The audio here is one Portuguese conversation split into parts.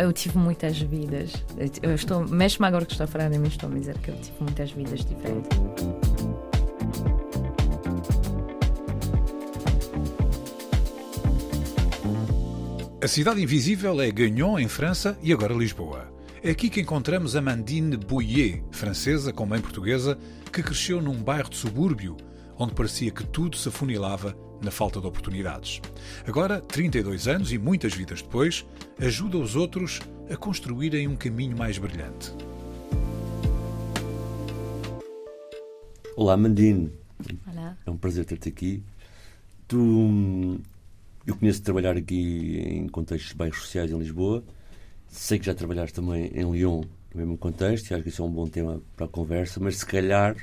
Eu tive muitas vidas. Eu estou, mesmo agora que estou a falar de mim, estou a dizer que eu tive muitas vidas diferentes. A Cidade Invisível é Gagnon, em França, e agora Lisboa. É aqui que encontramos Amandine Bouillet, francesa com mãe portuguesa, que cresceu num bairro de subúrbio, onde parecia que tudo se afunilava na falta de oportunidades. Agora, 32 anos e muitas vidas depois, ajuda os outros a construírem um caminho mais brilhante. Olá, Mandine. Olá. É um prazer ter-te aqui. Tu, hum, eu conheço trabalhar aqui em contextos de bairros sociais em Lisboa. Sei que já trabalhaste também em Lyon, no mesmo contexto, e acho que isso é um bom tema para a conversa, mas se calhar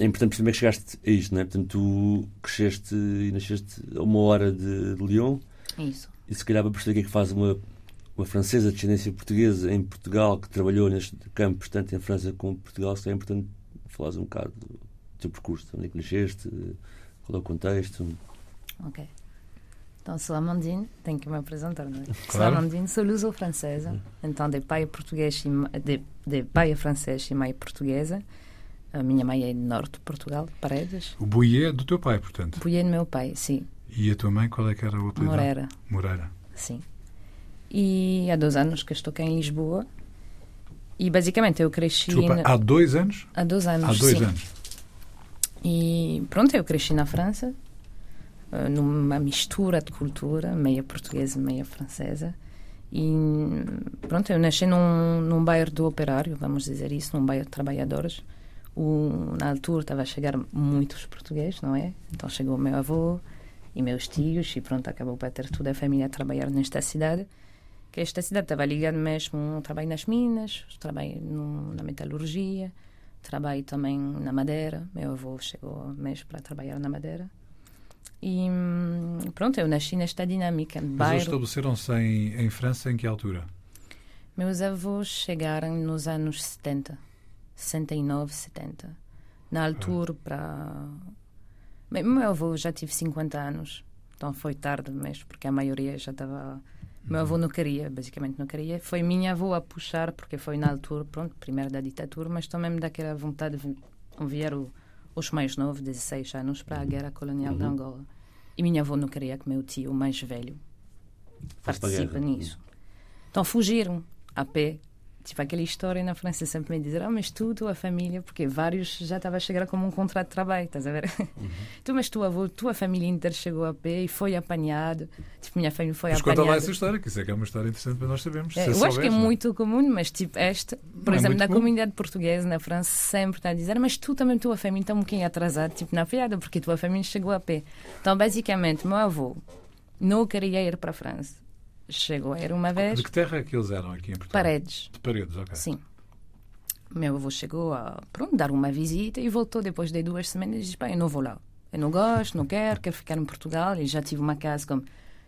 é importante perceber que chegaste a isto, não é? Portanto, tu cresceste e nasceste a uma hora de, de Lyon. Isso. E se calhar para perceber o que é que faz uma, uma francesa de descendência portuguesa em Portugal, que trabalhou neste campo, tanto em França como em Portugal, se é importante falares um bocado do teu percurso, onde é que nasceste, qual é o contexto. Ok. Então, sou Amandine, tenho que me apresentar, não é? Sou Claro. Amandine, sou luso-francesa, então de pai português e, de, de pai francês e mãe portuguesa. A minha mãe é do norte de Portugal, de Paredes. O Bouillet é do teu pai, portanto. Apoiei no meu pai, sim, E a tua mãe, qual é que era o apelido? Moreira, Moreira. sim. E há dois anos que estou cá em Lisboa. E basicamente eu cresci. Desculpa, na- há dois anos? há dois anos, Há dois sim. anos. E pronto, eu cresci na França, eh, numa mistura de cultura, meia portuguesa, meia francesa. E pronto, eu nasci num, num bairro do operário, vamos dizer isso, num bairro de trabalhadores. O, na altura estava a chegar muitos portugueses, não é? Então chegou o meu avô e meus tios e pronto, acabou para ter toda a família a trabalhar nesta cidade. Que esta cidade estava ligada mesmo ao trabalho nas minas, trabalho no, na metalurgia, trabalho também na madeira. Meu avô chegou mesmo para trabalhar na madeira. E hum, pronto, eu nasci nesta dinâmica Mas bairro. estabeleceram-se em, em França em que altura? Meus avós chegaram nos anos 70, 69, 70. Na altura, para. Bem, meu avô já tive 50 anos, então foi tarde mesmo, porque a maioria já estava. Meu avô não queria, basicamente não queria. Foi minha avó a puxar, porque foi na altura, pronto, primeiro da ditadura, mas também daquela vontade de enviar o- os mais novos, 16 anos, para a guerra colonial de Angola. E minha avó não queria que meu tio, o mais velho, para participe guerra. nisso. Então fugiram a pé. Tipo aquela história na França sempre me dizer, ah, mas tu, tua família, porque vários já estava a chegar como um contrato de trabalho, estás a ver? tu, mas tua avô, tua família inteira chegou a pé e foi apanhado. Tipo, minha família foi Mas conta lá apanhada. essa história, que isso é que é uma história interessante para nós sabermos. É, eu acho que é não muito comum, mas tipo, esta, por Não é exemplo, muito na comum. comunidade portuguesa na França, sempre está a dizer, mas tu também, tua família está um bocadinho atrasada, tipo, na piada, porque tua família chegou a pé. Então, basicamente, meu avô não queria ir para a França. Chegou a ir uma vez, De que terra é que eles eram aqui em Portugal? paredes. De paredes, ok. Sim. Meu avô chegou a pronto, dar uma visita e voltou depois de duas semanas e disse: Pá, eu não vou lá. Eu não gosto, não quero, quero ficar em Portugal. E já tive uma casa com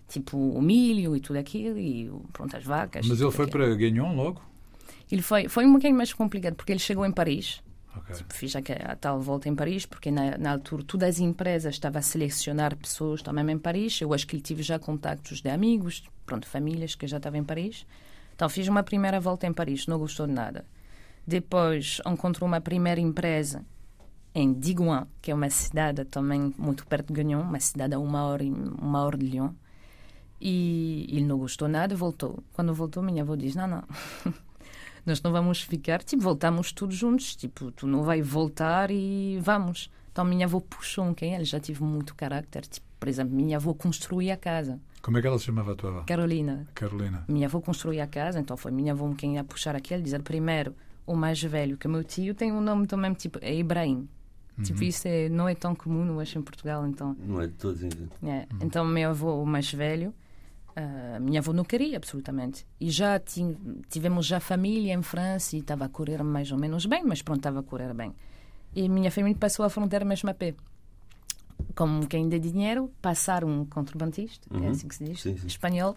tipo o milho e tudo aquilo e pronto, as vacas. Mas ele foi aquilo. para Gagnon logo? Ele foi, foi um bocadinho mais complicado porque ele chegou em Paris. Ok. Fiz a, a tal volta em Paris porque na, na altura todas as empresas estavam a selecionar pessoas também em Paris. Eu acho que tive já contactos de amigos, pronto, famílias que já estavam em Paris. Então fiz uma primeira volta em Paris, não gostou de nada. Depois encontrou uma primeira empresa em Digoin, que é uma cidade também muito perto de Gagnon, uma cidade a uma hora, uma hora de Lyon. E ele não gostou nada, voltou. Quando voltou, minha avó diz: Não, não, nós não vamos ficar, tipo, voltamos todos juntos, tipo, tu não vai voltar e vamos. Então, minha avó puxou um quem ele já tive muito carácter, tipo, por exemplo, minha avó construía a casa, Como é que ela se chamava a tua avó? Carolina. Carolina. Minha avó construía a casa, então foi minha avó quem ia puxar aquele, dizer primeiro, o mais velho, que meu tio tem um nome também, tipo, é Ibrahim. Tipo, isso é, não é tão comum, eu acho, em Portugal. Então, Não é de todos. é. então meu avô, o mais velho, ah, minha avó não queria, absolutamente. E já ti- tivemos já família em França e estava a correr mais ou menos bem, mas pronto, estava a correr bem. E minha família passou a fronteira mesmo a pé. Como quem dá dinheiro, passar um contrabandista, é Uhum. assim que se diz, Sim, sim. espanhol,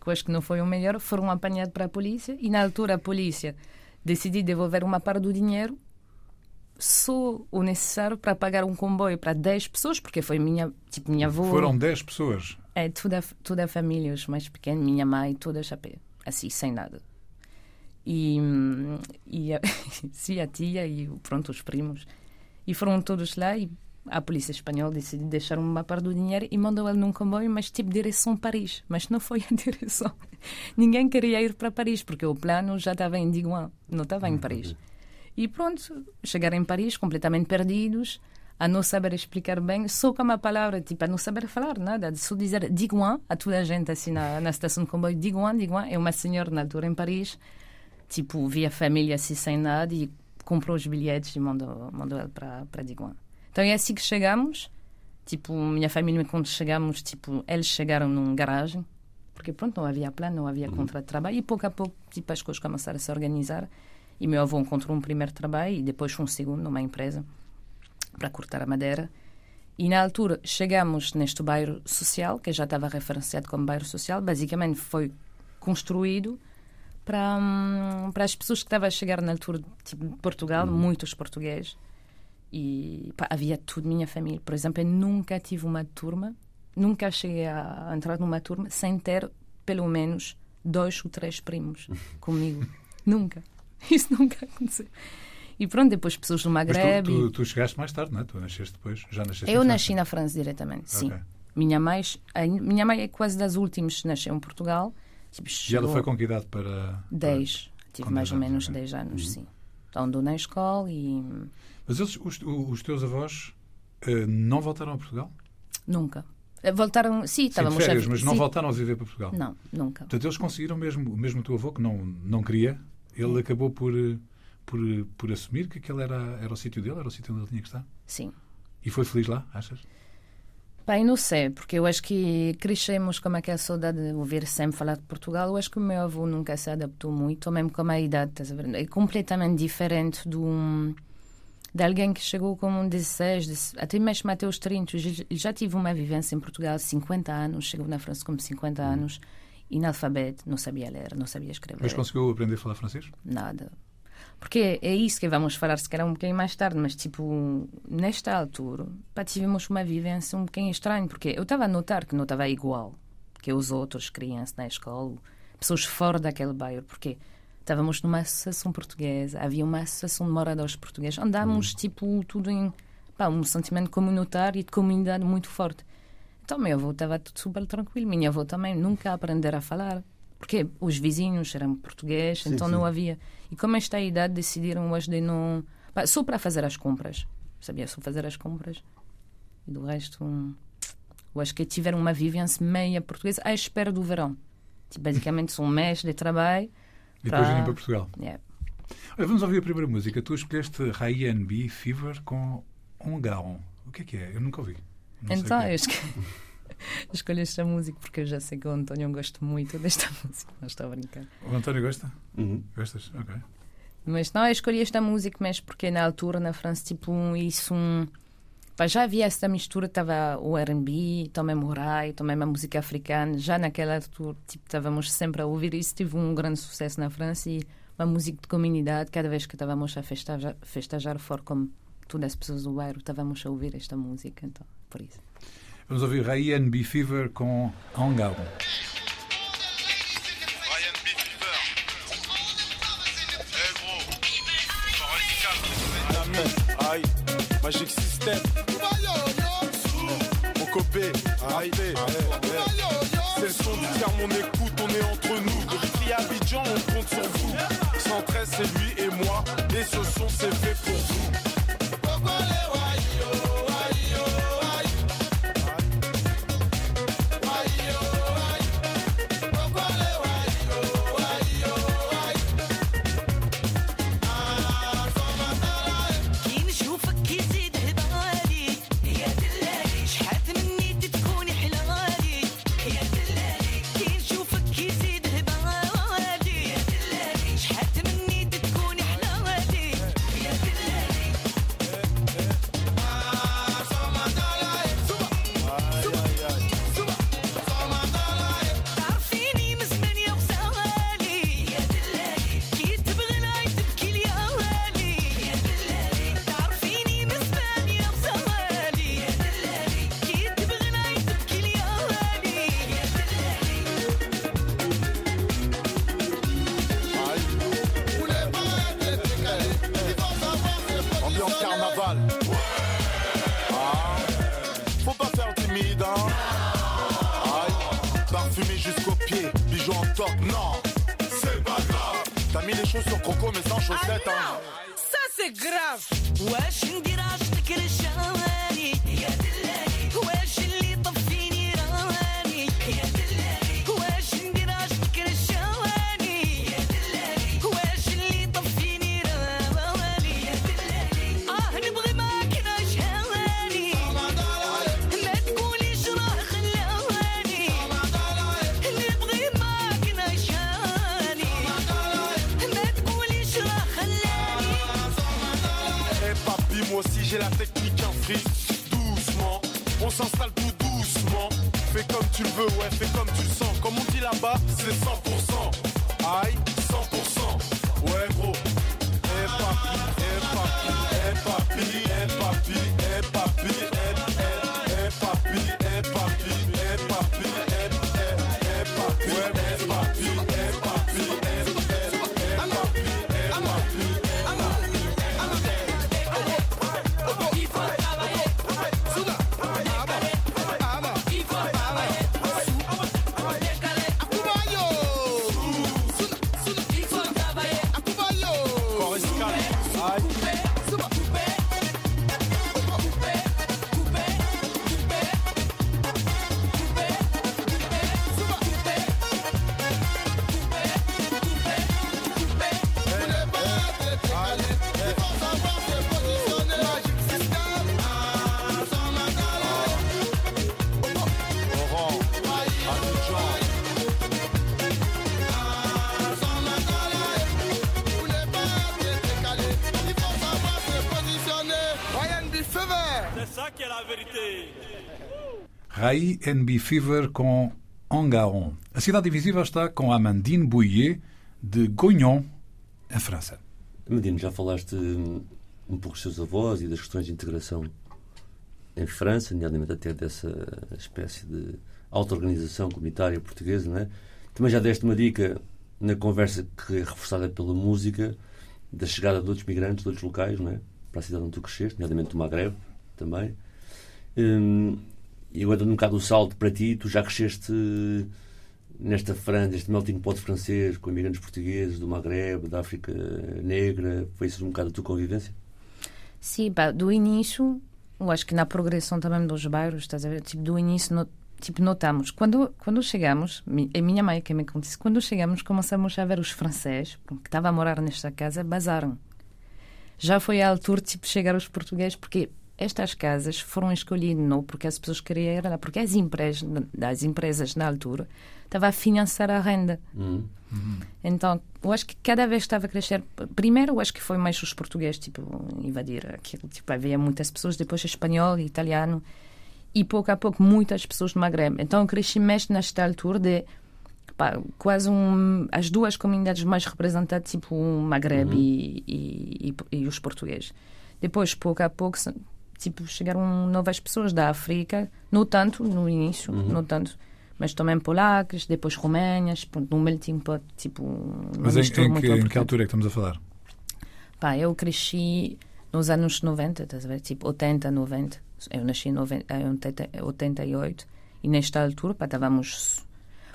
que eu acho que não foi o melhor, foram apanhados para a polícia e na altura a polícia decidiu devolver uma parte do dinheiro só o necessário para pagar um comboio para 10 pessoas, porque foi minha, tipo, minha avó, Foram 10 pessoas. É, toda, toda a família, os mais pequenos, minha mãe, todas a pé, assim, sem nada. E, e a, sim, a tia e pronto, os primos. E foram todos lá e a polícia espanhola decidiu deixar uma parte do dinheiro e mandou ele num comboio, mas tipo direção Paris. Mas não foi a direção. Ninguém queria ir para Paris, porque o plano já estava em Digoin, não estava em Paris. E pronto, chegaram em Paris completamente perdidos, a não saber explicar bem, só com uma palavra, tipo, a não saber falar nada, só dizer Digoin a toda a gente assim na, na estação de comboio, Digoin, Digoin. É uma senhora na altura em Paris, tipo, via a família assim sem nada e comprou os bilhetes e mandou, mandou ele para, Digoin. Então é assim que chegamos, tipo, minha família, quando chegamos, tipo, eles chegaram num garagem, porque pronto, não havia plano, não havia contrato de trabalho, e pouco a pouco, tipo, as coisas começaram a se organizar, e meu avô encontrou um primeiro trabalho e depois um segundo numa empresa para cortar a madeira. E na altura chegamos neste bairro social, que já estava referenciado como bairro social, basicamente foi construído para, hum, para as pessoas que estavam a chegar na altura tipo, de Portugal, muitos portugueses. E pá, havia tudo, minha família. Por exemplo, eu nunca tive uma turma, nunca cheguei a entrar numa turma sem ter pelo menos dois ou três primos comigo. nunca. Isso nunca aconteceu. E pronto, depois pessoas do Mas Maghreb. tu, tu, tu chegaste mais tarde, não é? Tu nasceste depois. Já nasceste eu em nasci na França diretamente, sim. Ok. Minha mãe, a minha mãe é quase das últimas que nasceu em Portugal. Tipo, E ela foi com que idade para. 10, tive com mais 10 ou anos, menos ok. 10 anos, Uhum. sim. Então andou na escola e Mas eles, os, os teus avós eh, não voltaram a Portugal? nunca. Eh, Voltaram, sim, estávamos férias, a... mas não sim. voltaram a viver para Portugal. Não, nunca. Portanto, eles conseguiram mesmo, mesmo o teu avô, que não, não queria, ele acabou por, eh, por, por assumir que aquele era, era o sítio dele, era o sítio onde ele tinha que estar. Sim. E foi feliz lá, achas? Bem, não sei, porque eu acho que crescemos com aquela saudade de ouvir sempre falar de Portugal. Eu acho que o meu avô nunca se adaptou muito, mesmo com a idade, estás a ver? É completamente diferente de, um, de alguém que chegou com um 16, dez- até mesmo até os 30. Ele já tive uma vivência em Portugal, 50 anos, chegou na França com 50 anos, inalfabeto, não sabia ler, não sabia escrever. Mas conseguiu aprender a falar francês? Nada. Porque é isso que vamos falar, se calhar um bocadinho mais tarde, mas tipo, nesta altura, pá, tivemos uma vivência um bocadinho estranha, porque eu estava a notar que não estava igual que os outros crianças na escola, pessoas fora daquele bairro, porque estávamos numa associação portuguesa, havia uma associação de moradores portugueses, andávamos tipo tudo em pá, um sentimento comunitário e de comunidade muito forte. Então, meu avô estava tudo super tranquilo, minha avó também nunca aprender a falar. Porque os vizinhos eram portugueses, Sim, então sim. não havia. E como esta idade decidiram hoje de não. só para fazer as compras. Sabia? Só fazer as compras. E do resto. hum, Eu acho que tiveram uma vivência meia portuguesa à espera do verão. Tipo, basicamente são um mês de trabalho. E depois Para- vim para Portugal. Yeah. Olha, vamos ouvir a primeira música. Tu escolheste Ryan B. Fever com Um Gaon. O que é que é? Eu nunca ouvi. Não Então, que é. eu escolhi, escolhi esta música porque eu já sei que o António gosta muito desta música. Não estou a brincar. O António gosta? Uhum. Gostas? Ok. Mas não, eu escolhi esta música mesmo porque na altura na França, tipo, um- isso um, pá, já havia essa mistura, estava o R&B, também o Rai, também a música africana, já naquela altura, tipo, estávamos sempre a ouvir isso, tive um grande sucesso na França e uma música de comunidade, cada vez que estávamos a festejar, festejar fora como todas as pessoas do bairro, estávamos a ouvir esta música, então, por isso. Vamos ouvir Ryan B. Fever B. Fever. Eh. Aïe, Magic System. Mon copé, aïe, C'est le son du tiers, mon écoute, on est entre nous. Depuis Abidjan, on compte sur vous. 113, c'est lui et moi. Et ce son, c'est fait pour vous. NB Fever com Engaron. A Cidade Invisível está com Amandine Bouillet, de Gognon, em França. Medina, já falaste hum, um pouco dos seus avós e das questões de integração em França, nomeadamente até dessa espécie de auto-organização comunitária portuguesa, não é? Também já deste uma dica na conversa que é reforçada pela música da chegada de outros migrantes de outros locais, não é? Para a cidade onde tu cresceste, nomeadamente do Magreb também. Hum, e agora dando um bocado o salto para ti, tu já cresceste nesta França, este melting pot francês, com imigrantes portugueses do Magreb, da África Negra, foi isso um bocado a tua convivência? Sim, pá, do início, eu acho que na progressão também dos bairros, estás a ver? Tipo, do início, no- tipo, notamos. Quando, quando chegamos, a minha mãe que me contou isso, quando chegamos, começamos a ver os franceses, que estavam a morar nesta casa, bazaram. Já foi a altura, tipo, chegar os portugueses, porque estas casas foram escolhidas não porque as pessoas queriam ir lá, porque as empresas, as empresas na altura estavam a financiar a renda. Uhum. Então, eu acho que cada vez estava a crescer. Primeiro, eu acho que foi mais os portugueses, tipo, invadir aquilo. Tipo, havia muitas pessoas, depois espanhol, italiano, e pouco a pouco muitas pessoas do Maghreb. Então, eu cresci mais nesta altura de pá, quase um, as duas comunidades mais representadas, tipo o Maghreb e, e, e- e os portugueses. Depois, pouco a pouco, tipo, chegaram novas pessoas da África, não tanto no início, não tanto, mas também polacos, depois romanas, pronto, num melting pot, tipo, Mas em, em muito que, em que altura é que estamos a falar? Pá, eu cresci nos anos 90, estás a ver? Tipo 80, 90. Eu nasci em 90, em 80, 88 e nesta altura, pá, estávamos.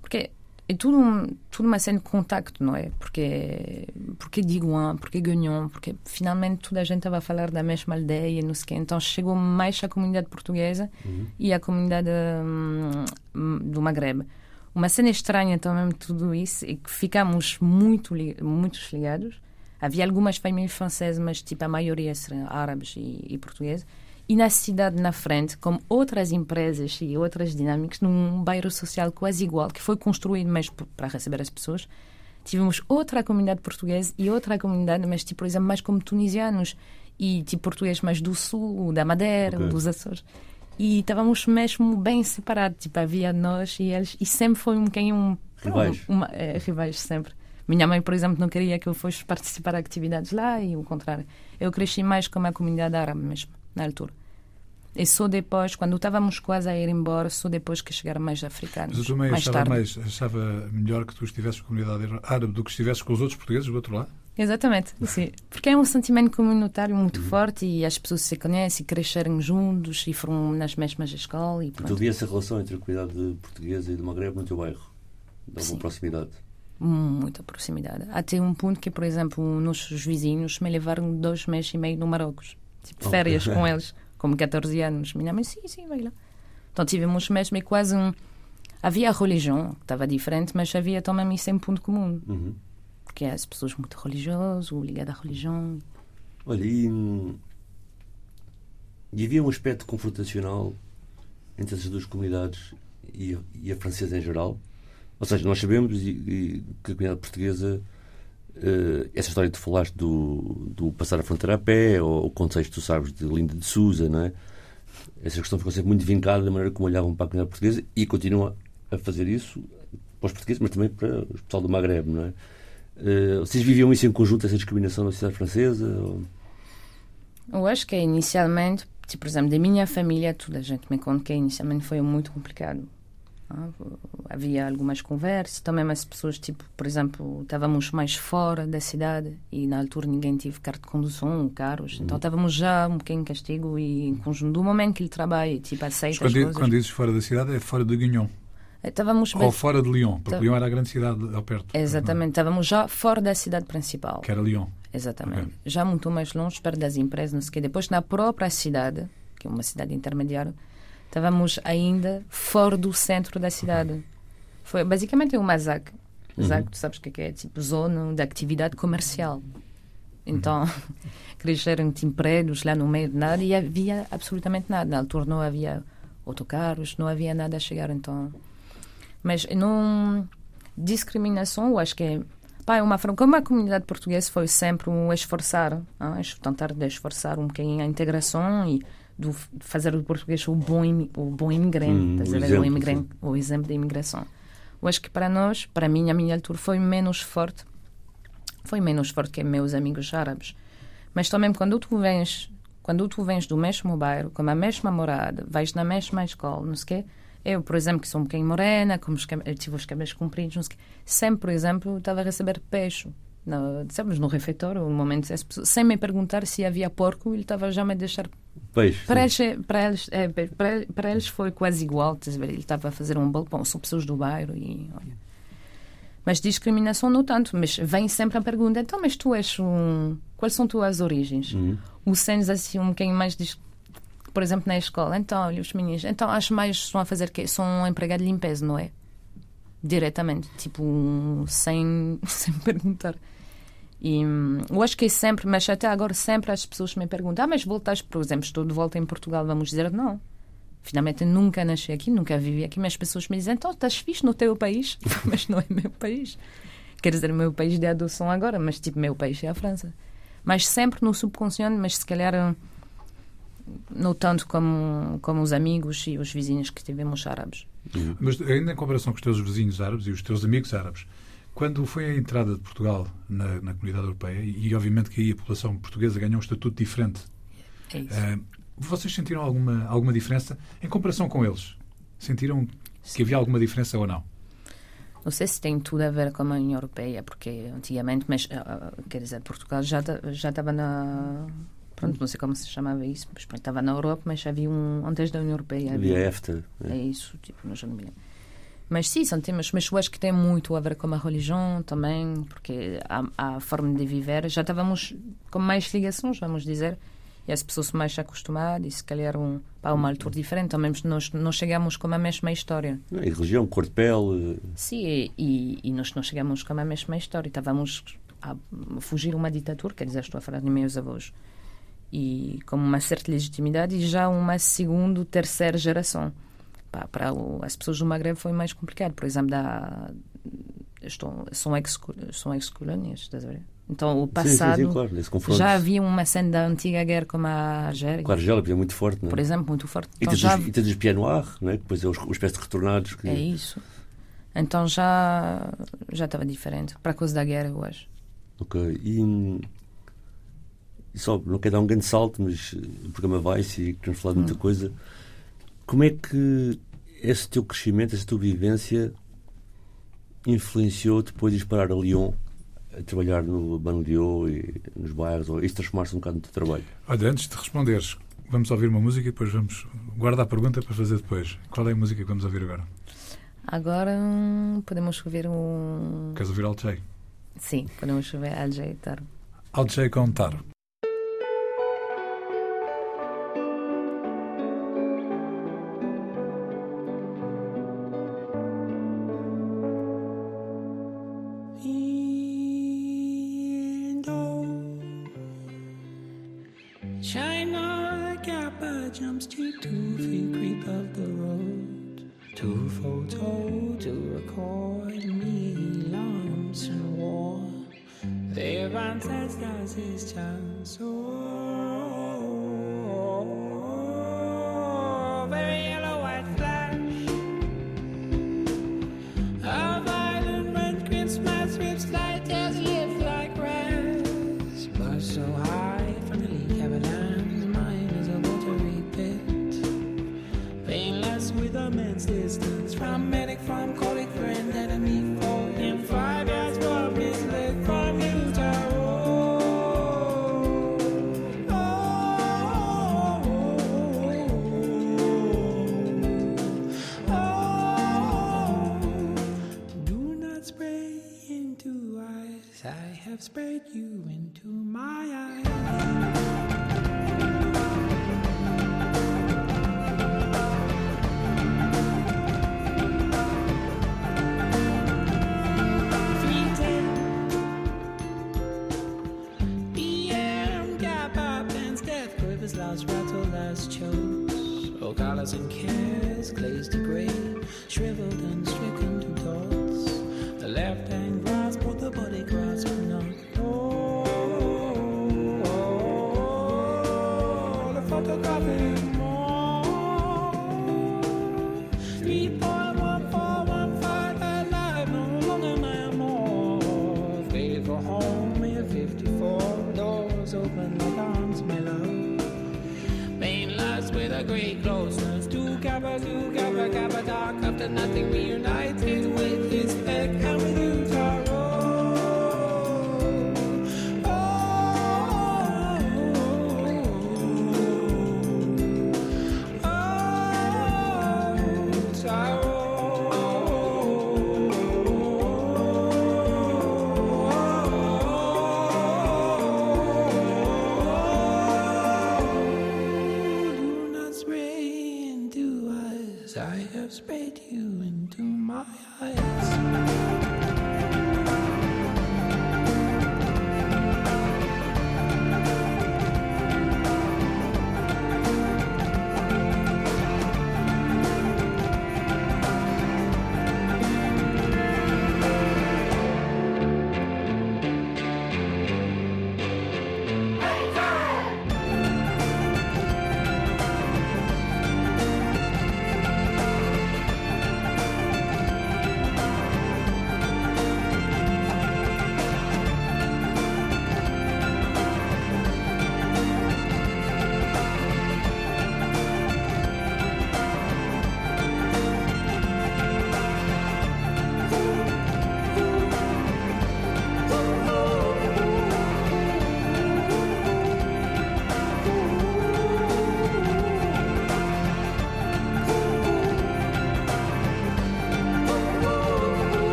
Porque é tudo, um, tudo uma cena de contacto, não é? Porque, porque Digoin, porque Gagnon, porque finalmente toda a gente estava a falar da mesma aldeia, não sei o quê. Então chegou mais a comunidade portuguesa e a comunidade hum, hum, do Maghreb. Uma cena estranha também tudo isso é que ficamos muito, muitos ligados. Havia algumas famílias francesas, mas tipo a maioria eram árabes e, e portugueses. E na cidade, na frente, como outras empresas e outras dinâmicas, num bairro social quase igual, que foi construído mais para receber as pessoas, tivemos outra comunidade portuguesa e outra comunidade, mas tipo, por exemplo, mais como tunisianos e tipo português mais do sul, da Madeira, Ok. dos Açores. E estávamos mesmo bem separados, tipo, havia nós e eles, e sempre foi um bocadinho um, Rivais. uma, é, rivais sempre. Minha mãe, por exemplo, não queria que eu fosse participar de atividades lá e o contrário. Eu cresci mais com a comunidade árabe mesmo, na altura. E só depois, quando estávamos quase a ir embora, só depois que chegaram mais africanos. Mas eu também mais achava, tarde. mais, achava melhor que tu estivesses com a comunidade árabe do que estivesses com os outros portugueses do outro lado. Exatamente, sim. Porque é um sentimento comunitário muito forte e as pessoas se conhecem, cresceram juntos e foram nas mesmas escolas e Tu havia essa relação entre a comunidade portuguesa e do Magreb no teu bairro? De alguma Sim. proximidade. Muita proximidade. Até um ponto que, por exemplo, nossos vizinhos me levaram dois meses e meio no Marrocos. Tipo, Ok. férias com eles, como 14 anos. Minha mãe, sim, sim, vai lá. Então tivemos mesmo quase um... Havia a religião, que estava diferente, mas havia também isso em ponto comum. Uhum. Que é as pessoas muito religiosas, ou ligadas à religião. Olha, e, hum, e havia um aspecto confrontacional entre essas duas comunidades e, a- e a francesa em geral? Ou seja, nós sabemos e- e que a comunidade portuguesa, essa história que tu falaste do, do passar a fronteira a pé, ou o contexto, tu sabes, de Linda de Souza, não é? Essa questão ficou sempre muito vincada da maneira como olhavam para a comunidade portuguesa e continua a fazer isso para os portugueses, mas também para o pessoal do Magreb, não é? Eh, vocês viviam isso em conjunto, essa discriminação na sociedade francesa? Ou... Eu acho que inicialmente, tipo, por exemplo, da minha família, toda a gente me conta que inicialmente foi muito complicado. Ah, Havia algumas conversas, também as pessoas, tipo, por exemplo, estávamos mais fora da cidade e na altura ninguém teve carta de condução, carros, então estávamos já um bocadinho em castigo e em conjunto do momento que ele trabalha, tipo, aceita as quando, coisas. quando dizes fora da cidade, é fora de Guignon. Estávamos Ou bem- fora de Lyon, porque Tá. Lyon era a grande cidade ao perto. Exatamente, estávamos já fora da cidade principal. Que era Lyon. Exatamente. Ok. Já muito mais longe, perto das empresas, não sei o quê. Depois, na própria cidade, que é uma cidade intermediária, estávamos ainda fora do centro da cidade. Foi basicamente uma ZAC. ZAC, tu sabes o que é que é? Tipo, zona de atividade comercial. Então, cresceram tipo, prédios lá no meio de nada e havia absolutamente nada. Na altura não havia autocarros, não havia nada a chegar, então... Mas não... Discriminação, eu acho que é Pá, é uma forma, como a comunidade portuguesa foi sempre um esforçar, ah, es- tentar de esforçar um bocadinho a integração e de fazer do português o bom, o bom imigrante, Hum, o exemplo, o, imigrante o exemplo da imigração. Eu acho que para nós, para mim, a minha altura foi menos forte, foi menos forte que meus amigos árabes. Mas também quando tu vens, quando tu vens do mesmo bairro, com a mesma morada, vais na mesma escola, não sei o quê, eu, por exemplo, que sou um bocadinho morena, como os eu tive os cabelos compridos, não sei o quê, sempre, por exemplo, estava a receber peixe. No, sabes, no refeitório, no momento, sem me perguntar se havia porco, ele estava já a me deixar Peixe. para eles, para, eles, é, para, para eles foi quase igual. Ele estava a fazer um bolo. Bom, são pessoas do bairro e. Olha. Mas discriminação não tanto. Mas vem sempre a pergunta: então, mas tu és um. Quais são tuas origens? Uhum. O Sens assim um bocadinho mais. Dis... Por exemplo, na escola. Então, olha, os meninos. Então, acho mais estão a fazer quê? São um empregado de limpeza, não é? Diretamente. Tipo, um, sem, sem perguntar. E hum, eu acho que é sempre, mas até agora sempre as pessoas me perguntam: ah, mas voltaste, por exemplo, estou de volta em Portugal, vamos dizer não. Finalmente eu nunca nasci aqui, nunca vivi aqui, mas as pessoas me dizem: então estás fixe no teu país? mas não é meu país. Quer dizer, meu país de adoção agora, mas tipo, meu país é a França. Mas sempre no subconsciente, mas se calhar hum, não tanto como, como os amigos e os vizinhos que tivemos árabes. Mas ainda em comparação com os teus vizinhos árabes e os teus amigos árabes, quando foi a entrada de Portugal na, na comunidade europeia, e, obviamente que aí a população portuguesa ganhou um estatuto diferente, É isso. eh, vocês sentiram alguma, alguma diferença em comparação com eles? Sentiram que havia alguma diferença ou não? Não sei se tem tudo a ver com a União Europeia, porque antigamente, mas ah, quer dizer, Portugal já já estava na. Pronto, não sei como se chamava isso, mas pronto, estava na Europa, mas havia um. Antes da União Europeia. Havia EFTA. É né? isso, tipo, não já não me lembro. Mas sim, são temas, mas eu acho que tem muito a ver com a religião também, porque a, a forma de viver, já estávamos com mais ligações, vamos dizer, e as pessoas mais acostumadas, e se calhar um, para uma altura diferente, também nós não chegamos com a mesma história. E religião, cor de pele. Sim, e, e- e nós não chegamos com a mesma história. Estávamos a fugir uma ditadura, quer dizer, estou a falar de meus avós. E com uma certa legitimidade e já uma segunda, terceira geração. Pá, para as pessoas do Maghreb foi mais complicado. Por exemplo, da, estou, são ex- são ex-colónias, estás a ver? Então, o passado sim, sim, claro. Já havia uma cena da antiga guerra como a Argélia, Com a Argélia, é muito forte, não é? por exemplo, muito forte. E Então, tens, já, os, e tens os Pied Noir, não é? Depois é os, os espécie de retornados. Que... É isso. Então já já estava diferente. Para a coisa da guerra, eu acho. Ok. E, e só, não quero dar um grande salto, mas o programa vai-se e queremos falar de Hum. muita coisa. Como é que esse teu crescimento, essa tua vivência influenciou depois de parar a Lyon a trabalhar no Banlieue e nos bairros? Ou isso transformaste um bocado no teu trabalho? Olha, antes de responderes, vamos ouvir uma música e depois vamos guardar a pergunta para fazer depois. Qual é a música que vamos ouvir agora? Agora hum, podemos ouvir um. Queres ouvir Jay. Sim, podemos ouvir Alcei Taro. Alcei com Taro. I have spread you into my eyes. as colors and cares, glazed to gray, shriveled and stricken to dots. The left hand.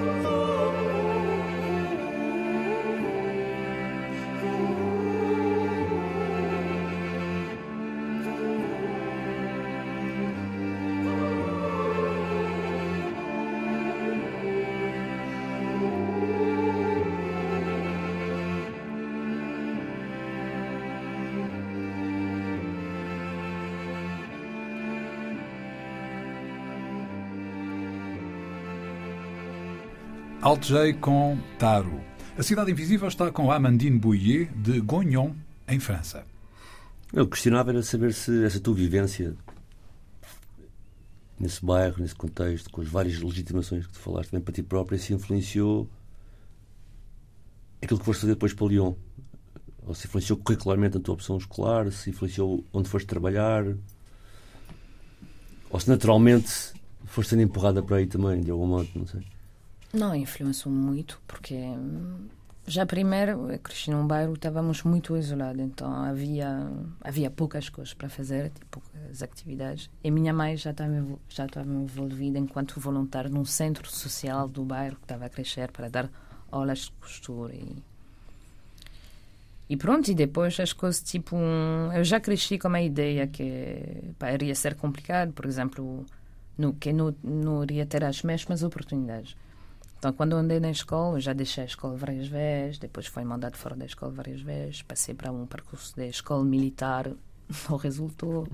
Ch Altjei com Taro. A Cidade Invisível está com Amandine Bouillet, de Gognon, em França. Eu questionava era saber se essa tua vivência nesse bairro, nesse contexto, com as várias legitimações que tu falaste também para ti própria, se influenciou aquilo que foste fazer depois para Lyon. Ou se influenciou curricularmente a tua opção escolar, se influenciou onde foste trabalhar, ou se naturalmente foste sendo empurrada para aí também, de algum modo, não sei. Não, influenciou muito, porque hum, já primeiro, eu cresci num bairro, estávamos muito isolados, então havia, havia poucas coisas para fazer, tipo, poucas atividades. E minha mãe já estava, já estava envolvida enquanto voluntária num centro social do bairro que estava a crescer para dar aulas de costura. E, e pronto, e depois as coisas, tipo, eu já cresci com a ideia que pá, iria ser complicado, por exemplo, no, que não, não iria ter as mesmas oportunidades. Então, quando eu andei na escola, já deixei a escola várias vezes, depois fui mandado fora da escola várias vezes, passei para um percurso de escola militar, não resultou.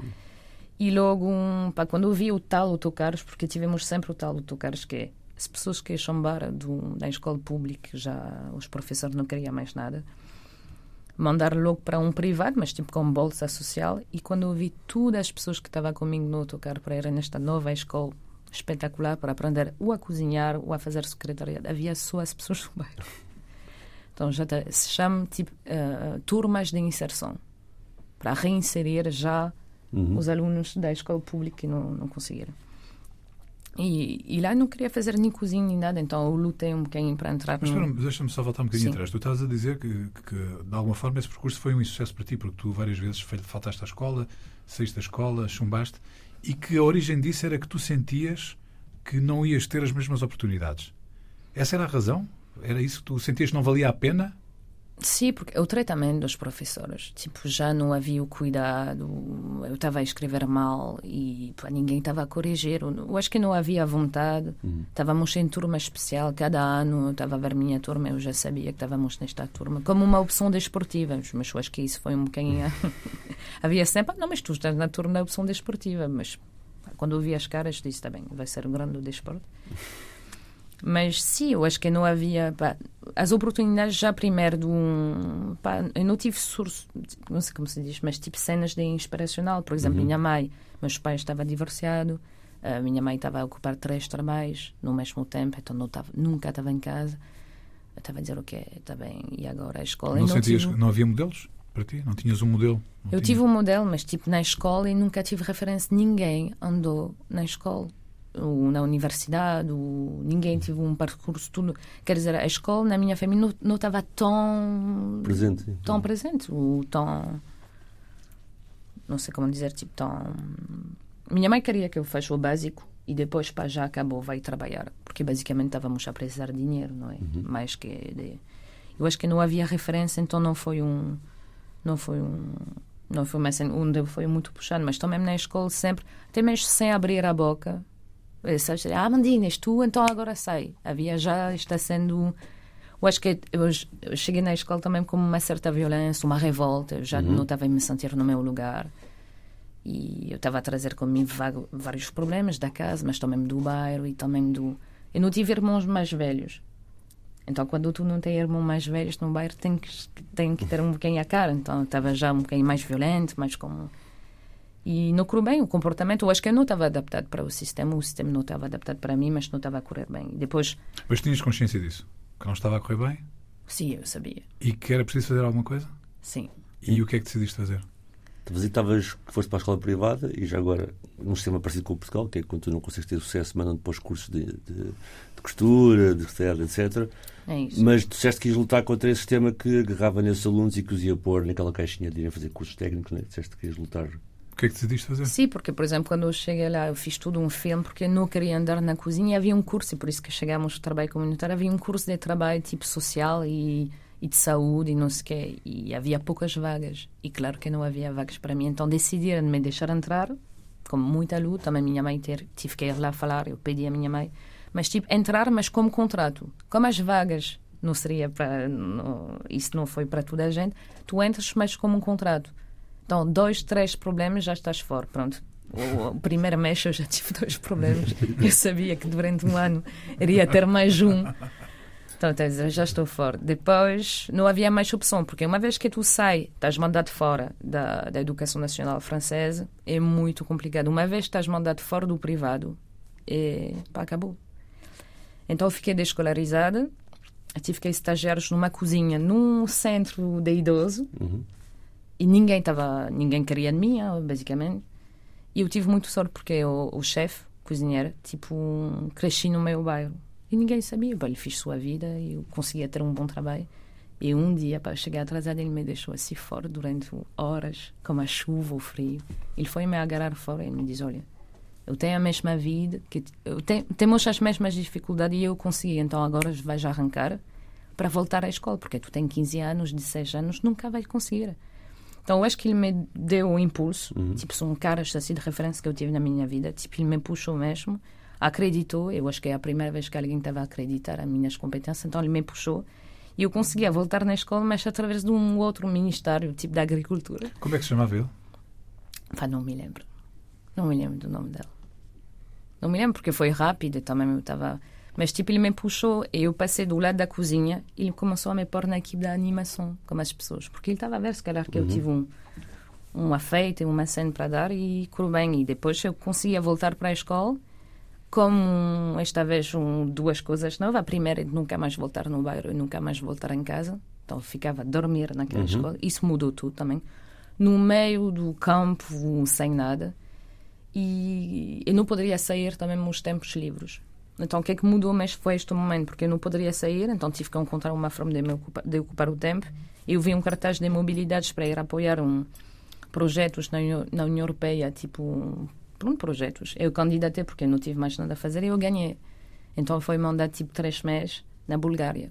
E logo, um, pá, quando eu vi o tal autocarros, porque tivemos sempre o tal autocarros que é, as pessoas que chamaram do, da escola pública, já os professores não queriam mais nada, mandaram logo para um privado, mas tipo com bolsa social, e quando eu vi todas as pessoas que estavam comigo no autocarro para ir nesta nova escola espetacular para aprender ou a cozinhar ou a fazer secretariado. Havia só as pessoas do bairro. Então já tá- se chama tipo eh, turmas de inserção para reinserir já os alunos da escola pública que não, não conseguiram. E, e lá não queria fazer nem cozinha nem nada, então eu lutei um bocadinho para entrar Mas no- deixa-me só voltar um bocadinho Sim. atrás. Tu estás a dizer que, que, de alguma forma, esse percurso foi um insucesso para ti, porque tu várias vezes fal- faltaste à escola, saíste da escola, chumbaste, e que a origem disso era que tu sentias que não ias ter as mesmas oportunidades. Essa era a razão? Era isso que tu sentias que não valia a pena? Sim, porque o tratamento dos professores, tipo, já não havia o cuidado, eu estava a escrever mal e pá, ninguém estava a corrigir. Eu eu acho que não havia vontade. Estávamos em turma especial, cada ano eu estava a ver minha turma, eu já sabia que estávamos nesta turma, como uma opção desportiva, mas eu acho que isso foi um bocadinho. havia sempre, "Ah, não, mas tu estás na turma da opção desportiva, mas pá, quando eu vi as caras, disse, está bem, vai ser o grande desporto. Mas sim, eu acho que não havia. pá, as oportunidades já primeiro do. Pá, eu não tive surso, não sei como se diz, mas tipo cenas de inspiracional. Por exemplo, minha mãe, meus pais estavam divorciados, a minha mãe estava a ocupar três trabalhos no mesmo tempo, então não estava, nunca estava em casa. Eu estava a dizer o quê? Está bem, e agora a escola? Não, Eu sentias tive- que não havia modelos para ti? Não tinhas um modelo? Não eu tinha- tive um modelo, mas tipo na escola e nunca tive referência. Ninguém andou na escola, ou na universidade, ou ninguém tive um percurso tudo. Quer dizer, a escola na minha família não, estava tão Presente. tão presente, ou tão não sei como dizer, tipo tão. Minha mãe queria que eu faça o básico e depois pá, já acabou, vai trabalhar, porque basicamente estávamos a precisar de dinheiro, não é? Mais que de... eu acho que não havia referência, então não foi um não foi um não foi uma cena onde foi muito puxado, mas também na escola sempre, até mesmo sem abrir a boca, sabes, ah, Mandinhas, tu então agora sai. Havia já, está sendo. Eu acho que eu, cheguei na escola também com uma certa violência, uma revolta, eu já não estava a me sentir no meu lugar. E eu estava a trazer comigo vários problemas da casa, mas também do bairro e também do. Eu não tive irmãos mais velhos. Então, quando tu não tens irmãos mais velhos no bairro, tem que, tem que ter um bocadinho a cara. Então, eu estava já um bocadinho mais violento, mais como. E não correu bem o comportamento. Eu acho que eu não estava adaptado para o sistema, o sistema não estava adaptado para mim, mas não estava a correr bem. E depois, Mas tinhas consciência disso? Que não estava a correr bem? sim, eu sabia. E que era preciso fazer alguma coisa? Sim. E o que é que decidiste fazer? Estavas aí, estavas, foste para a escola privada e já agora num sistema parecido com o Portugal, que é quando tu não consegues ter sucesso, mandam depois cursos de, de, de costura, de seda, etc. É isso. Mas tu disseste que ias lutar contra esse sistema que agarrava nesses alunos e que os ia pôr naquela caixinha de irem fazer cursos técnicos, né? disseste que ias lutar. O que é que decidiste fazer? Sim, porque, por exemplo, quando eu cheguei lá, eu fiz tudo um filme porque não queria andar na cozinha havia um curso, e por isso que chegámos ao trabalho comunitário, havia um curso de trabalho tipo social e, e de saúde e não sei o quê, e havia poucas vagas. E claro que não havia vagas para mim, então decidiram me deixar entrar, com muita luta, também minha mãe ter, tive que ir lá falar, eu pedi à minha mãe, mas tipo, entrar, mas como contrato. Como as vagas não seria para. não- isso não foi para toda a gente, tu entras, mas como um contrato. Então, dois, três problemas, já estás fora. Pronto. O, primeiro mês eu já tive dois problemas. Eu sabia que durante um ano iria ter mais um. Então, dizer, já estou fora. Depois, não havia mais opção, porque uma vez que tu sai, estás mandado fora da, da educação nacional francesa, é muito complicado. Uma vez que estás mandado fora do privado, é, pá, acabou. Então, eu fiquei desescolarizada, tive que ir estagiários numa cozinha, num centro de idoso, Uhum. E ninguém estava, ninguém queria de mim, basicamente. E eu tive muito sorte porque o, o chefe, cozinheiro, tipo, cresci no meu bairro. E ninguém sabia. Bom, ele fez sua vida e eu conseguia ter um bom trabalho. E um dia, para chegar atrasado, ele me deixou assim fora durante horas, com a chuva, o frio. Ele foi me agarrar fora e me diz: Olha, eu tenho a mesma vida, que eu tenho, temos as mesmas dificuldades e eu consegui, então agora vais arrancar para voltar à escola, porque tu tens 15 anos, 16 anos, nunca vais conseguir. Então eu acho que ele me deu um impulso, tipo, são caras assim de referência que eu tive na minha vida, tipo, ele me puxou mesmo, acreditou, eu acho que é a primeira vez que alguém estava a acreditar as minhas competências, então ele me puxou e eu conseguia voltar na escola, mas através de um outro ministério, tipo da agricultura. Como é que se chamava ele? Pá, não me lembro. Não me lembro do nome dela. Não me lembro porque foi rápido, também eu estava. Mas tipo, ele me puxou e eu passei do lado da cozinha e ele começou a me pôr na equipe da animação, como as pessoas. Porque ele estava a ver, se calhar, que eu tive um, um afeito, uma cena para dar e correu bem. E depois eu conseguia voltar para a escola como esta vez um, duas coisas novas. A primeira é de nunca mais voltar no bairro e nunca mais voltar em casa. Então ficava a dormir naquela escola. Isso mudou tudo também. No meio do campo, sem nada. E eu não poderia sair também nos tempos livres. Então o que é que mudou mais foi este momento, porque eu não poderia sair, então tive que encontrar uma forma de, ocupar, de ocupar o tempo. Eu vi um cartaz de mobilidades para ir apoiar um, projetos na, União- na União Europeia, tipo, pronto, projetos. Eu candidatei porque eu não tive mais nada a fazer e eu ganhei. Então foi mandado tipo três meses na Bulgária,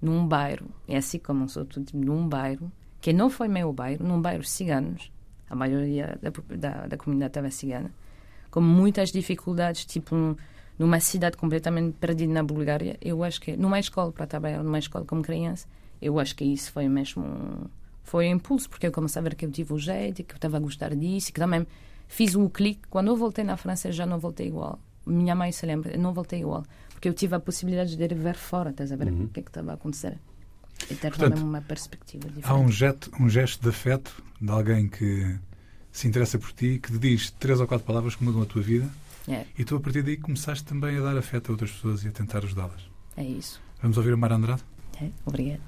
num bairro. É assim como sou tudo, tipo, num bairro, que não foi meu bairro, num bairro ciganos. A maioria da, da, da comunidade estava cigana. Com muitas dificuldades, tipo, um- numa cidade completamente perdida na Bulgária. Eu acho que, numa escola, para trabalhar numa escola como criança, eu acho que isso foi mesmo um- foi um impulso, porque eu comecei a ver que eu tive o jeito, que eu estava a gostar disso, e que também fiz um clique. Quando eu voltei na França, já não voltei igual. Minha mãe se lembra, não voltei igual, porque eu tive a possibilidade de ver fora, estás a ver o que é que estava a acontecer. E ter Portanto, também uma perspectiva diferente. Há um gesto, um gesto de afeto de alguém que se interessa por ti, que te diz três ou quatro palavras que mudam a tua vida É, e tu a partir daí começaste também a dar afeto a outras pessoas e a tentar ajudá-las. é isso. Vamos ouvir a Mara Andrade? É, obrigada.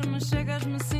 Cada vez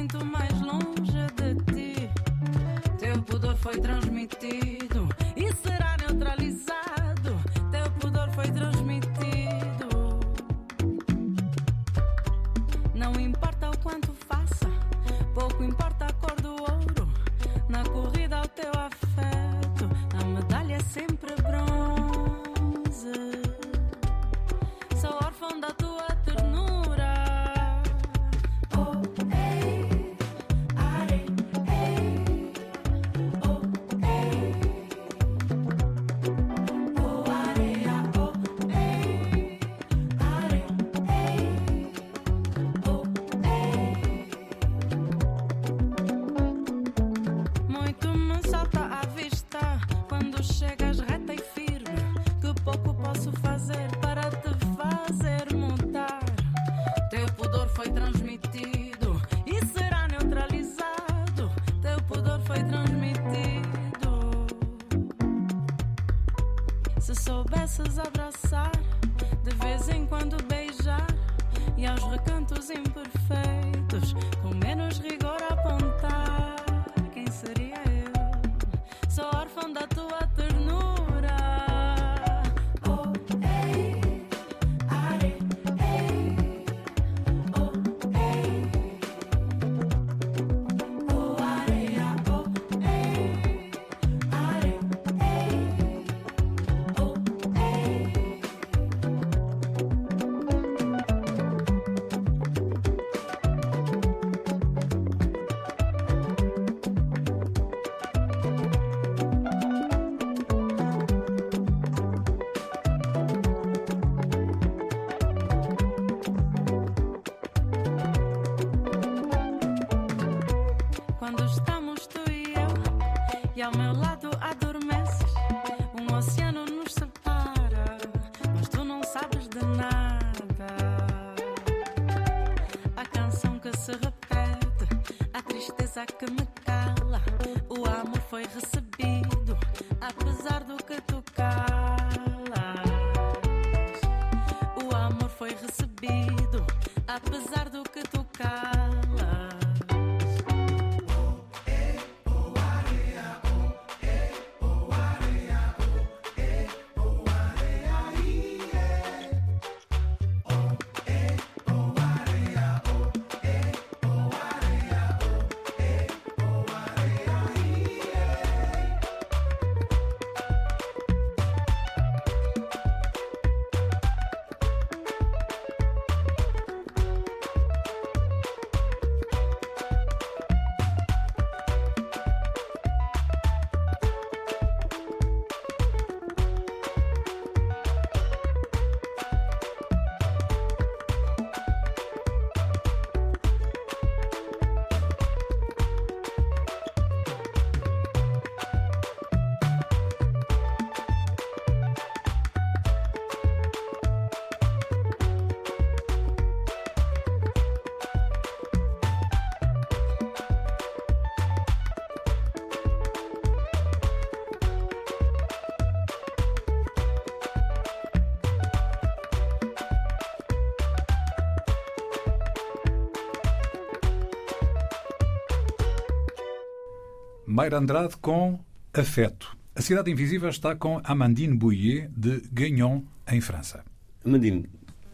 Mayra Andrade com Afeto. A Cidade Invisível está com Amandine Bouillet, de Gagnon, em França. Amandine,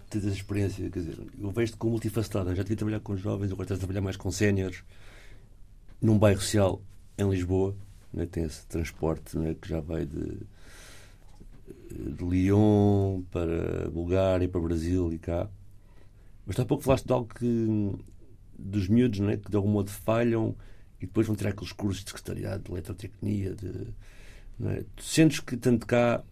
tens essa experiência, quer dizer, eu vejo-te como multifacetada. Já devia trabalhar com jovens, agora estás a trabalhar mais com séniores, num bairro social em Lisboa, né? tem esse transporte né? que já vai de, de Lyon para Bulgária, para Brasil e cá. Mas há pouco falaste de algo que, dos miúdos, né? que de algum modo falham e depois vão tirar aqueles cursos de secretariado, de eletrotecnia, de. Não é? Tu sentes que tanto cá.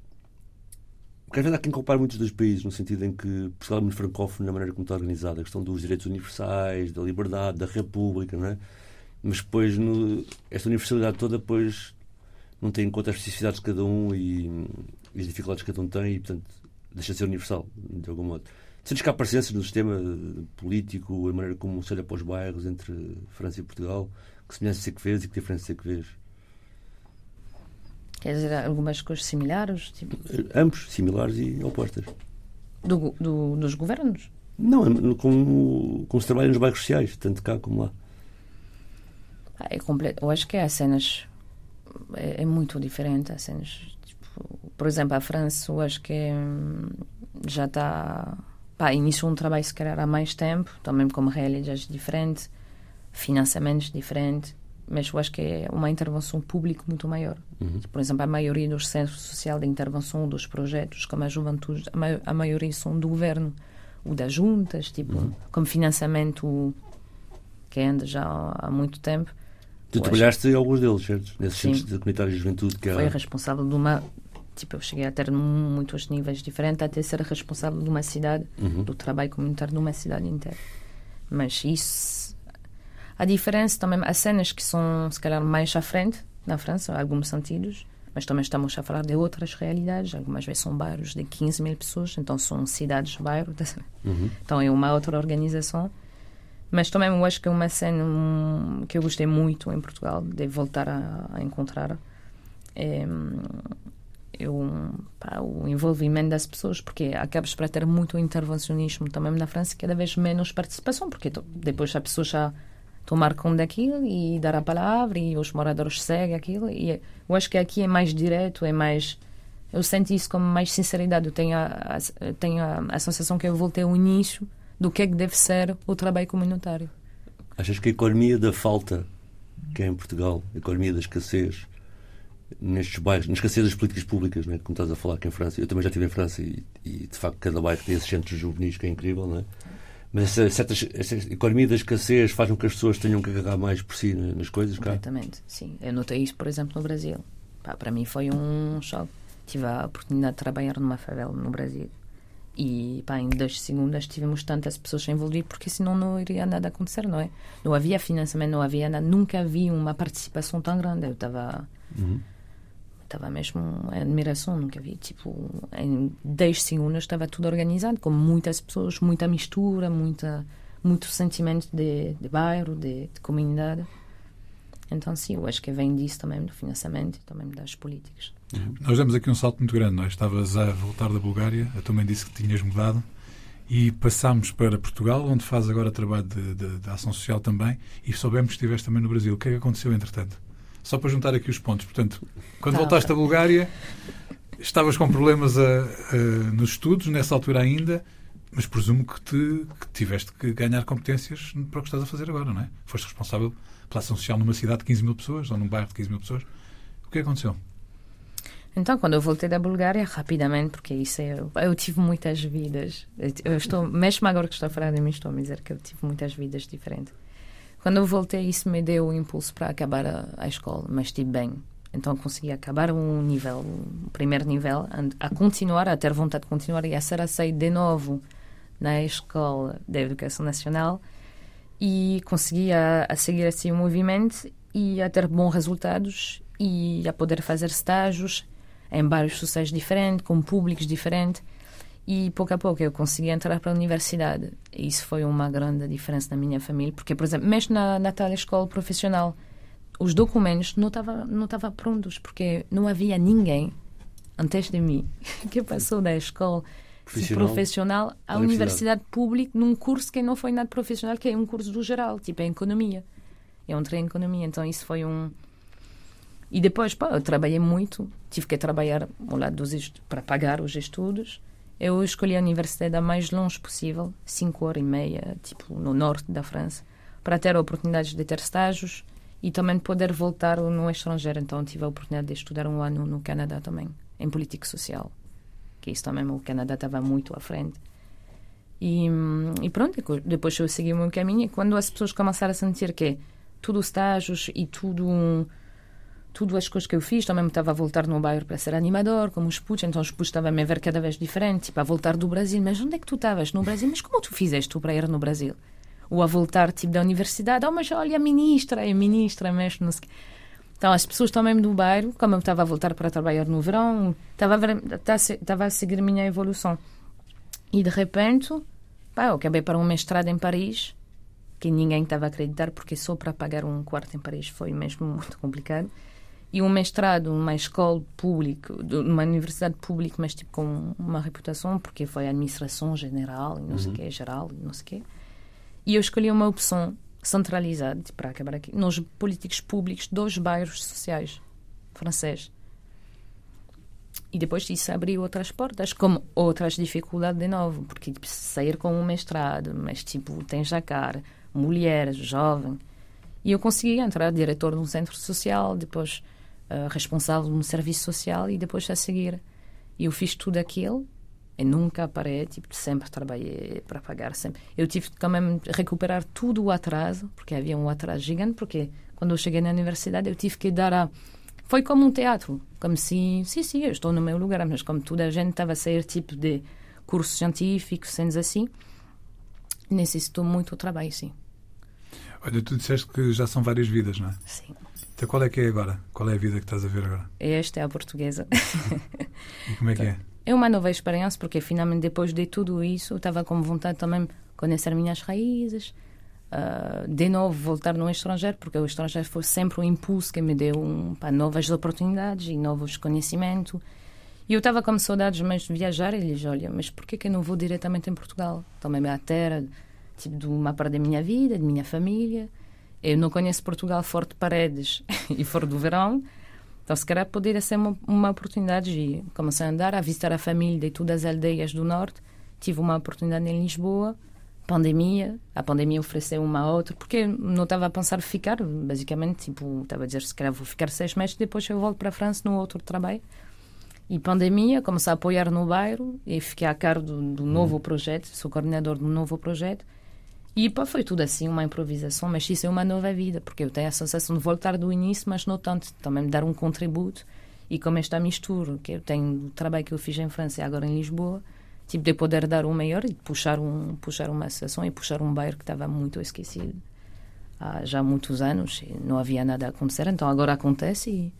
Porque às vezes há quem compare muitos dos países, no sentido em que Portugal é muito francófono na maneira como está organizada, a questão dos direitos universais, da liberdade, da república, não é? Mas depois, no, esta universalidade toda, depois não tem em conta as especificidades de cada um e, e as dificuldades que cada um tem e, portanto, deixa de ser universal, de algum modo. Sentes que há parecenças no sistema político, a maneira como se olha para os bairros entre França e Portugal, que semelhanças é que vês e que diferenças é que vês? Quer dizer, algumas coisas similares? Tipo, Ambos, similares e opostas. do, do- dos governos? Não, é como, como se trabalha nos bairros sociais, tanto cá como lá. Ah, É completo. Eu acho que há cenas. É, é muito diferente. Há cenas. Tipo, por exemplo, a França, eu acho que hum, já está. Pá, iniciou um trabalho, se calhar, há mais tempo, também com realidades diferentes, financiamentos diferentes, mas eu acho que é uma intervenção pública muito maior. Por exemplo, a maioria dos centros sociais de intervenção, dos projetos, como a juventude, a, a maioria são do governo ou das juntas, tipo, como financiamento que anda já há muito tempo. Tu trabalhaste em alguns deles, certo? Nesses Sim. centros de comunitários de juventude que. Foi responsável de uma. Tipo, eu cheguei a ter muitos níveis diferentes, até ser responsável de uma cidade, do trabalho comunitário de uma cidade inteira. Mas isso. A diferença também. Há cenas que são, se calhar, mais à frente na França, em alguns sentidos, mas também estamos a falar de outras realidades. Algumas vezes são bairros de 15 mil pessoas, então são cidades-bairro. Então é uma outra organização. Mas também eu acho que é uma cena que eu gostei muito em Portugal, de voltar a, a encontrar. É, pá, o envolvimento das pessoas, porque acabas para ter muito intervencionismo também na França, cada vez menos participação, porque depois a pessoa já tomar conta daquilo e dar a palavra e os moradores seguem aquilo. E eu acho que aqui é mais direto, é mais. Eu sinto isso com mais sinceridade. Eu tenho a, a- tenho a, a sensação que eu voltei ao início do que é que deve ser o trabalho comunitário. Achas que a economia da falta, que é em Portugal, a economia da escassez, nestes bairros, na escassez das políticas públicas, né, como estás a falar aqui em França, eu também já estive em França e, e, de facto cada bairro tem esses centros juvenis que é incrível, não é? Mas certas- economia da escassez faz com que as pessoas tenham que agarrar mais por si nas coisas, cá. Completamente, sim. Eu notei isso, por exemplo, no Brasil. Pá, para mim foi um choque. Tive a oportunidade de trabalhar numa favela no Brasil. E pá, em 10 segundos tivemos tantas pessoas envolvidas, porque senão não iria nada acontecer, não é? Não havia financiamento, não havia nada, nunca vi uma participação tão grande. Eu estava. Estava mesmo em admiração, nunca vi. Tipo, em 10 segundos estava tudo organizado, com muitas pessoas, muita mistura, muita, muito sentimento de, de bairro, de, de comunidade. Então, sim, eu acho que vem disso também, do financiamento e também das políticas. Nós demos aqui um salto muito grande, é? Estavas a voltar da Bulgária, eu também disse que tinhas mudado, e passámos para Portugal, onde faz agora trabalho de, de- de ação social também, e soubemos que estiveste também no Brasil. O que é que aconteceu entretanto? Só para juntar aqui os pontos. Portanto, quando Tá. voltaste da Bulgária, estavas com problemas a- a- nos estudos, nessa altura ainda, mas presumo que, te, que tiveste que ganhar competências para o que estás a fazer agora, não é? Foste responsável pela ação social numa cidade de 15 mil pessoas, ou num bairro de 15 mil pessoas. O que aconteceu? Então, quando eu voltei da Bulgária, rapidamente, porque isso é, eu tive muitas vidas. Eu estou, mesmo agora que estou a falar de mim, estou a dizer que eu tive muitas vidas diferentes. Quando eu voltei, isso me deu o impulso para acabar a, a escola, mas estive bem. Então, consegui acabar um nível, o primeiro nível, a continuar, a ter vontade de continuar e a ser aceito de novo na escola da Educação Nacional e consegui a, a seguir assim o movimento e a ter bons resultados e a poder fazer estágios em vários sociais diferentes, com públicos diferentes. E pouco a pouco eu consegui entrar para a universidade. E isso foi uma grande diferença na minha família, porque, por exemplo, mesmo na, na tal escola profissional, os documentos não estavam não tava prontos, porque não havia ninguém antes de mim que passou da escola Profissional profissional à universidade. universidade. pública num curso que não foi nada profissional, que é um curso do geral, tipo é economia. Eu entrei em economia, então isso foi um. E depois, pá, eu trabalhei muito, tive que trabalhar ao lado dos para pagar os estudos. Eu escolhi a universidade a mais longe possível, cinco horas e meia, tipo no norte da França, para ter oportunidades de ter estágios e também poder voltar no estrangeiro. Então tive a oportunidade de estudar um ano no Canadá também, em política social, que isso também o Canadá estava muito à frente. E, e pronto, depois eu segui o meu caminho e quando as pessoas começaram a sentir que tudo os estágios e tudo tudo as coisas que eu fiz, também estava a voltar no bairro para ser animador, como os putos, então os putos estavam a me ver cada vez diferente, tipo, a voltar do Brasil, mas onde é que tu estavas? No Brasil? Mas como tu fizeste para ir no Brasil? Ou a voltar, tipo, da universidade, oh, mas olha a ministra, é ministra mesmo, não sei. Então, as pessoas também do bairro, como eu estava a voltar para trabalhar no verão, estava a, ver, estava a seguir a minha evolução. E, de repente, pá, eu acabei para um mestrado em Paris, que ninguém estava a acreditar, porque só para pagar um quarto em Paris foi mesmo muito complicado. E um mestrado numa escola pública, numa universidade pública, mas tipo com uma reputação, porque foi administração general, e não sei o quê, geral, e não sei o quê. E eu escolhi uma opção centralizada, tipo, para acabar aqui, nos políticos públicos dos bairros sociais franceses. E depois disso abriu outras portas, como outras dificuldades de novo, porque tipo, sair com um mestrado, mas tipo, tens a cara, mulher, jovem. E eu consegui entrar diretor de um centro social, depois eh, responsável um serviço social e depois a seguir. Eu fiz tudo aquilo e nunca parei, tipo, sempre trabalhei para pagar sempre. Eu tive que também recuperar tudo o atraso, porque havia um atraso gigante, porque quando eu cheguei na universidade eu tive que dar a foi como um teatro, como se, sim, sim, eu estou no meu lugar, mas como toda a gente estava a sair tipo de curso científico, sendo assim, necessitou muito trabalho, sim. Olha, tu disseste que já são várias vidas, não é? Sim. Então qual é que é agora? Qual é a vida que estás a ver agora? Esta é a portuguesa. E como é que é? É uma nova experiência, porque finalmente depois de tudo isso, eu estava com vontade também de conhecer minhas raízes, ah, de novo voltar no estrangeiro, porque o estrangeiro foi sempre um impulso que me deu um, pá, novas oportunidades e novos conhecimentos. E eu estava com saudades mais de viajar e lhes olha, mas por que que eu não vou diretamente em Portugal? Também a terra, tipo, de uma parte da minha vida, de minha família. Eu não conheço Portugal fora de paredes e fora do verão, então, se calhar, poderia ser uma, uma oportunidade de começar a andar, a visitar a família de todas as aldeias do Norte. Tive uma oportunidade em Lisboa, pandemia, a pandemia ofereceu uma outra, porque não estava a pensar ficar, basicamente, tipo, estava a dizer, se calhar vou ficar seis meses, depois eu volto para a França no outro trabalho. E pandemia, comecei a apoiar no bairro e fiquei a cargo do, do novo projeto, sou coordenador do novo projeto. E pá, foi tudo assim, uma improvisação, mas isso é uma nova vida, porque eu tenho a sensação de voltar do início, mas não tanto, também dar um contributo. E como esta mistura, que eu tenho do trabalho que eu fiz em França e agora em Lisboa, tipo de poder dar o maior e de puxar um puxar uma associação e puxar um bairro que estava muito esquecido há já muitos anos e não havia nada a acontecer então agora acontece e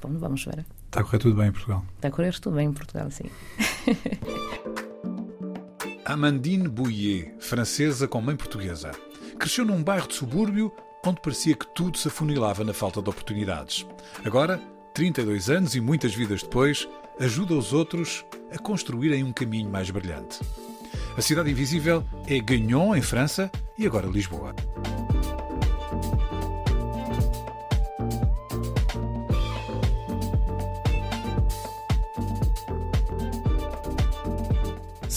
bom, vamos ver Está a correr tudo bem em Portugal. está a correr tudo bem em Portugal sim Amandine Bouillet, francesa com mãe portuguesa. Cresceu num bairro de subúrbio onde parecia que tudo se afunilava na falta de oportunidades. Agora, 32 anos e muitas vidas depois, ajuda os outros a construírem um caminho mais brilhante. A cidade invisível é Gagnon, em França, e agora Lisboa.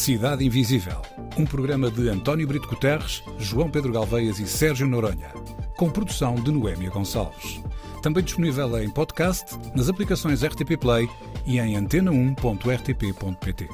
Cidade Invisível, um programa de António Brito Guterres, João Pedro Galveias e Sérgio Noronha, com produção de Noémia Gonçalves. Também disponível em podcast, nas aplicações RTP Play e em antena1.rtp.pt.